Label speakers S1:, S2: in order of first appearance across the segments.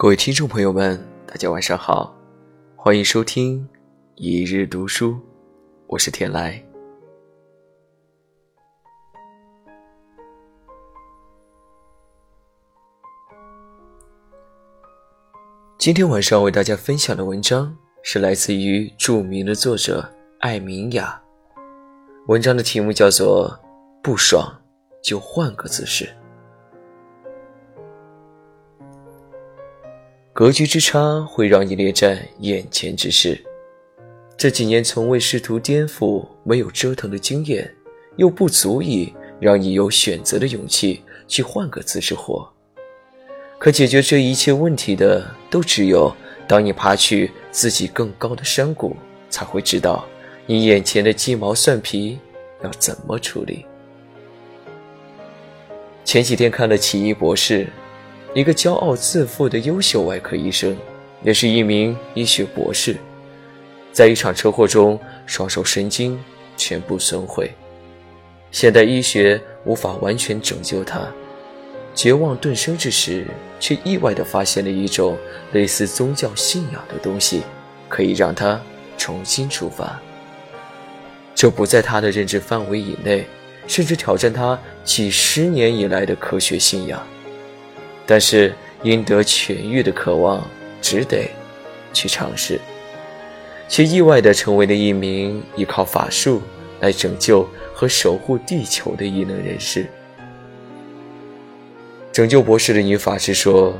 S1: 各位听众朋友们，大家晚上好，欢迎收听一日读书，我是天来。今天晚上为大家分享的文章是来自于著名的作者艾明雅，文章的题目叫做《不爽就换个姿势》。格局之差会让你列战眼前之事。这几年从未试图颠覆、没有折腾的经验，又不足以让你有选择的勇气去换个姿势活。可解决这一切问题的，都只有当你爬去自己更高的山谷，才会知道你眼前的鸡毛蒜皮要怎么处理。前几天看了《奇异博士》。一个骄傲自负的优秀外科医生，也是一名医学博士，在一场车祸中双手神经全部损毁，现代医学无法完全拯救他。绝望顿生之时，却意外地发现了一种类似宗教信仰的东西，可以让他重新出发。这不在他的认知范围以内，甚至挑战他几十年以来的科学信仰。但是，因得痊愈的渴望，只得去尝试，却意外地成为了一名依靠法术来拯救和守护地球的异能人士。拯救博士的女法师说：“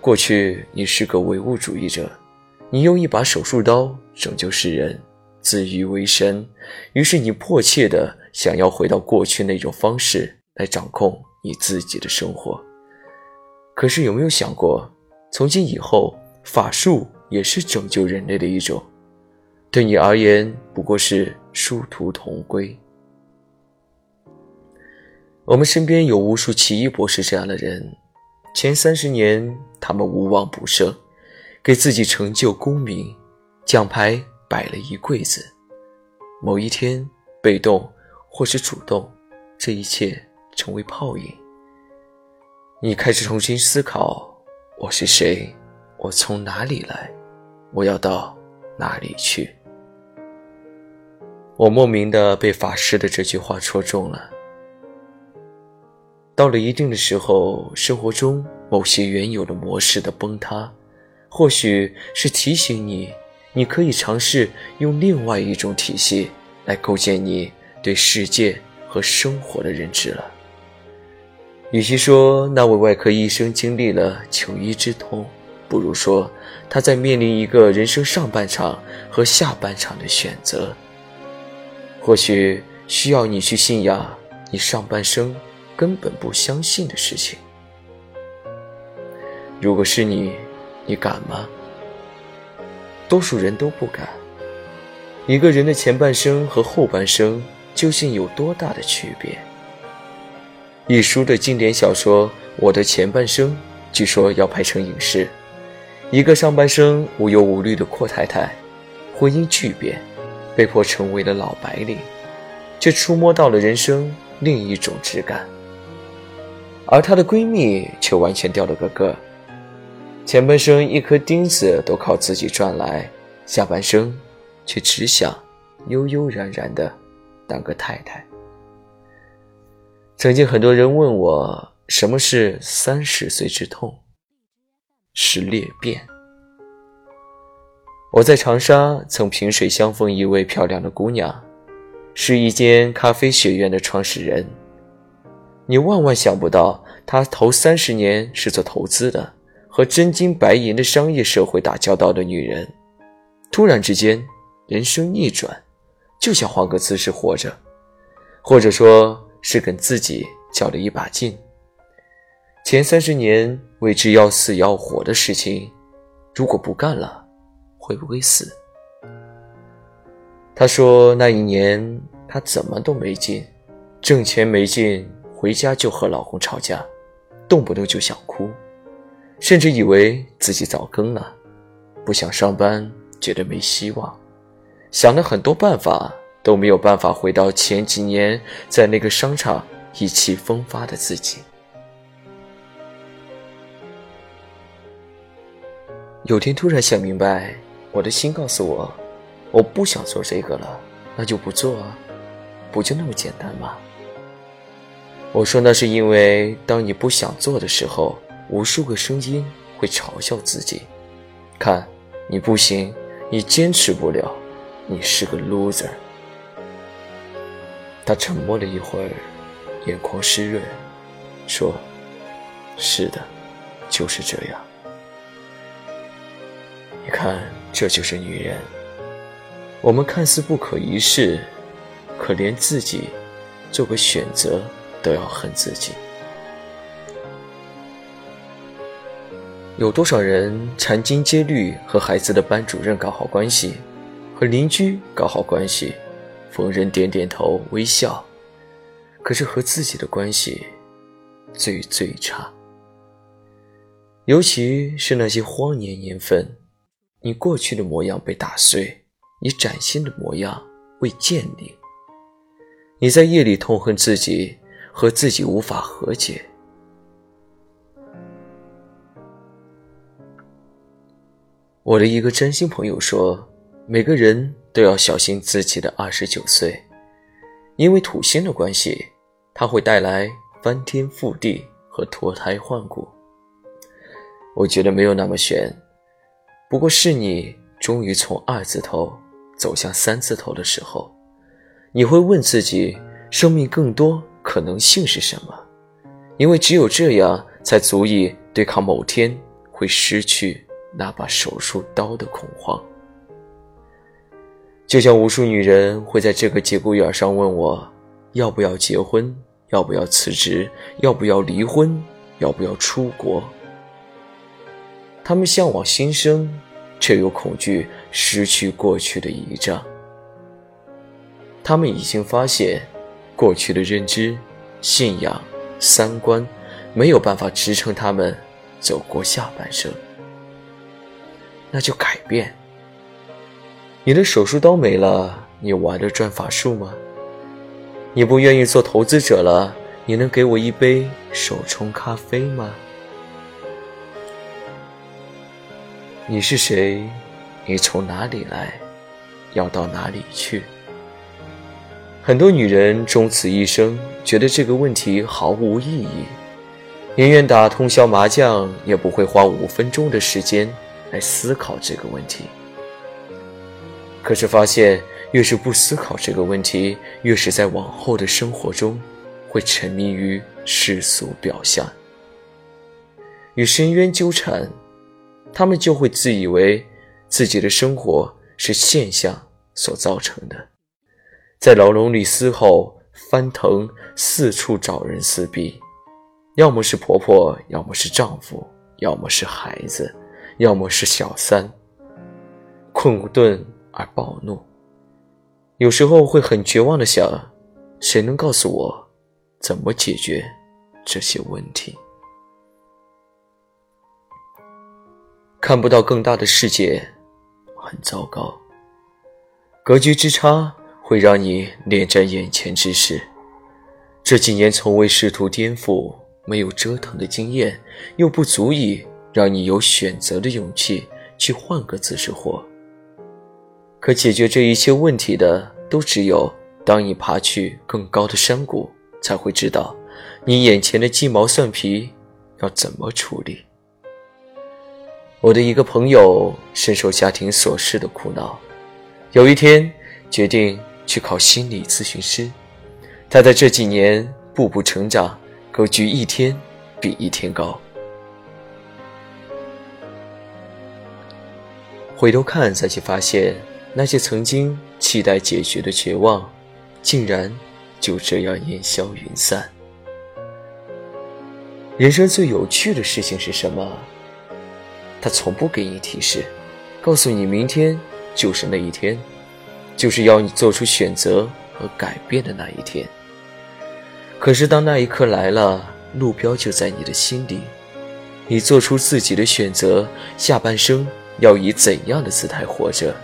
S1: 过去你是个唯物主义者，你用一把手术刀拯救世人，自诩为神。于是你迫切地想要回到过去那种方式来掌控你自己的生活。”可是有没有想过，从今以后，法术也是拯救人类的一种，对你而言不过是殊途同归。我们身边有无数奇异博士这样的人，前三十年他们无往不胜，给自己成就功名，奖牌摆了一柜子。某一天，被动或是主动，这一切成为泡影。你开始重新思考：我是谁？我从哪里来？我要到哪里去？我莫名的被法师的这句话戳中了。到了一定的时候，生活中某些原有的模式的崩塌，或许是提醒你，你可以尝试用另外一种体系来构建你对世界和生活的认知了。与其说那位外科医生经历了求医之痛，不如说他在面临一个人生上半场和下半场的选择。或许需要你去信仰你上半生根本不相信的事情。如果是你，你敢吗？多数人都不敢。一个人的前半生和后半生究竟有多大的区别？一书的经典小说《我的前半生》，据说要拍成影视。一个上半生无忧无虑的阔太太，婚姻巨变，被迫成为了老白领，却触摸到了人生另一种质感。而她的闺蜜却完全掉了个个，前半生一颗钉子都靠自己赚来，下半生却只想悠悠然然的当个太太。曾经很多人问我，什么是三十岁之痛？是裂变。我在长沙曾萍水相逢一位漂亮的姑娘，是一间咖啡学院的创始人。你万万想不到，她头三十年是做投资的，和真金白银的商业社会打交道的女人，突然之间人生逆转，就想换个姿势活着，或者说。是跟自己较了一把劲。前三十年为之要死要活的事情，如果不干了，会不会死？他说那一年他怎么都没劲，挣钱没劲，回家就和老公吵架，动不动就想哭，甚至以为自己早更了，不想上班，觉得没希望，想了很多办法。都没有办法回到前几年在那个商场意气风发的自己。有天突然想明白，我的心告诉我，我不想做这个了，那就不做啊，不就那么简单吗？我说那是因为，当你不想做的时候，无数个声音会嘲笑自己，看你不行，你坚持不了，你是个 loser。他沉默了一会儿，眼眶湿润，说：“是的，就是这样。你看，这就是女人。我们看似不可一世，可连自己做个选择都要恨自己。有多少人殚精竭虑和孩子的班主任搞好关系，和邻居搞好关系？”逢人点点头微笑，可是和自己的关系最最差。尤其是那些荒年年份，你过去的模样被打碎，你崭新的模样未建立。你在夜里痛恨自己，和自己无法和解。我的一个真心朋友说，每个人。都要小心自己的二十九岁，因为土星的关系，它会带来翻天覆地和脱胎换骨。我觉得没有那么悬，不过是你终于从二字头走向三字头的时候，你会问自己：生命更多可能性是什么？因为只有这样，才足以对抗某天会失去那把手术刀的恐慌。就像无数女人会在这个节骨眼上问我，要不要结婚，要不要辞职，要不要离婚，要不要出国。她们向往新生，却又恐惧失去过去的遗仗。她们已经发现，过去的认知、信仰、三观，没有办法支撑她们走过下半生。那就改变。你的手术刀没了，你玩得转法术吗？你不愿意做投资者了，你能给我一杯手冲咖啡吗？你是谁？你从哪里来？要到哪里去？很多女人终此一生，觉得这个问题毫无意义，宁愿打通宵麻将，也不会花五分钟的时间来思考这个问题。可是发现，越是不思考这个问题，越是在往后的生活中，会沉迷于世俗表象，与深渊纠缠，他们就会自以为自己的生活是现象所造成的，在牢笼里嘶吼、翻腾，四处找人撕逼，要么是婆婆，要么是丈夫，要么是孩子，要么是小三，困顿。而暴怒，有时候会很绝望的想：谁能告诉我怎么解决这些问题？看不到更大的世界，很糟糕。格局之差会让你恋战眼前之事。这几年从未试图颠覆，没有折腾的经验，又不足以让你有选择的勇气去换个姿势活。可解决这一切问题的，都只有当你爬去更高的山谷，才会知道，你眼前的鸡毛蒜皮要怎么处理。我的一个朋友深受家庭琐事的苦恼，有一天决定去考心理咨询师。他在这几年步步成长，格局一天比一天高。回头看，才去发现。那些曾经期待解决的绝望，竟然就这样烟消云散。人生最有趣的事情是什么？他从不给你提示，告诉你明天就是那一天，就是要你做出选择和改变的那一天。可是当那一刻来了，路标就在你的心里，你做出自己的选择，下半生要以怎样的姿态活着？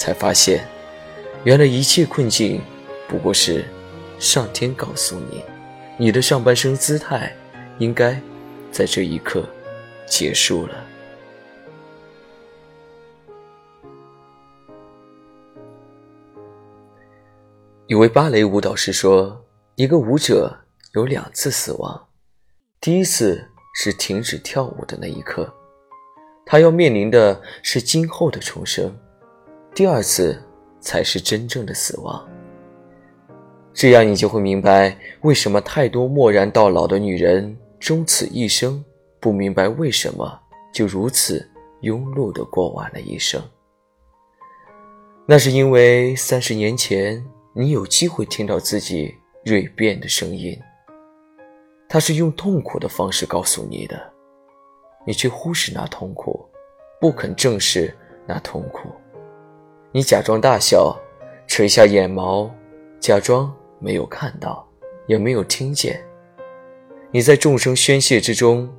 S1: 才发现，原来一切困境不过是上天告诉你，你的上半生姿态应该在这一刻结束了。一位芭蕾舞蹈师说：“一个舞者有两次死亡，第一次是停止跳舞的那一刻，他要面临的是今后的重生。第二次才是真正的死亡。这样，你就会明白为什么太多默然到老的女人终此一生不明白为什么就如此庸碌地过完了一生。那是因为三十年前。”你有机会听到自己锐变的声音，他是用痛苦的方式告诉你的，你却忽视那痛苦，不肯正视那痛苦，你假装大笑，垂下眼眸，假装没有看到，也没有听见。你在众生宣泄之中，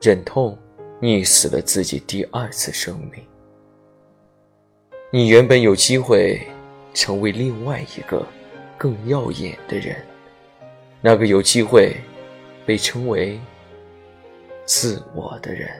S1: 忍痛溺死了自己第二次生命。你原本有机会。成为另外一个更耀眼的人，那个有机会被称为自我的人。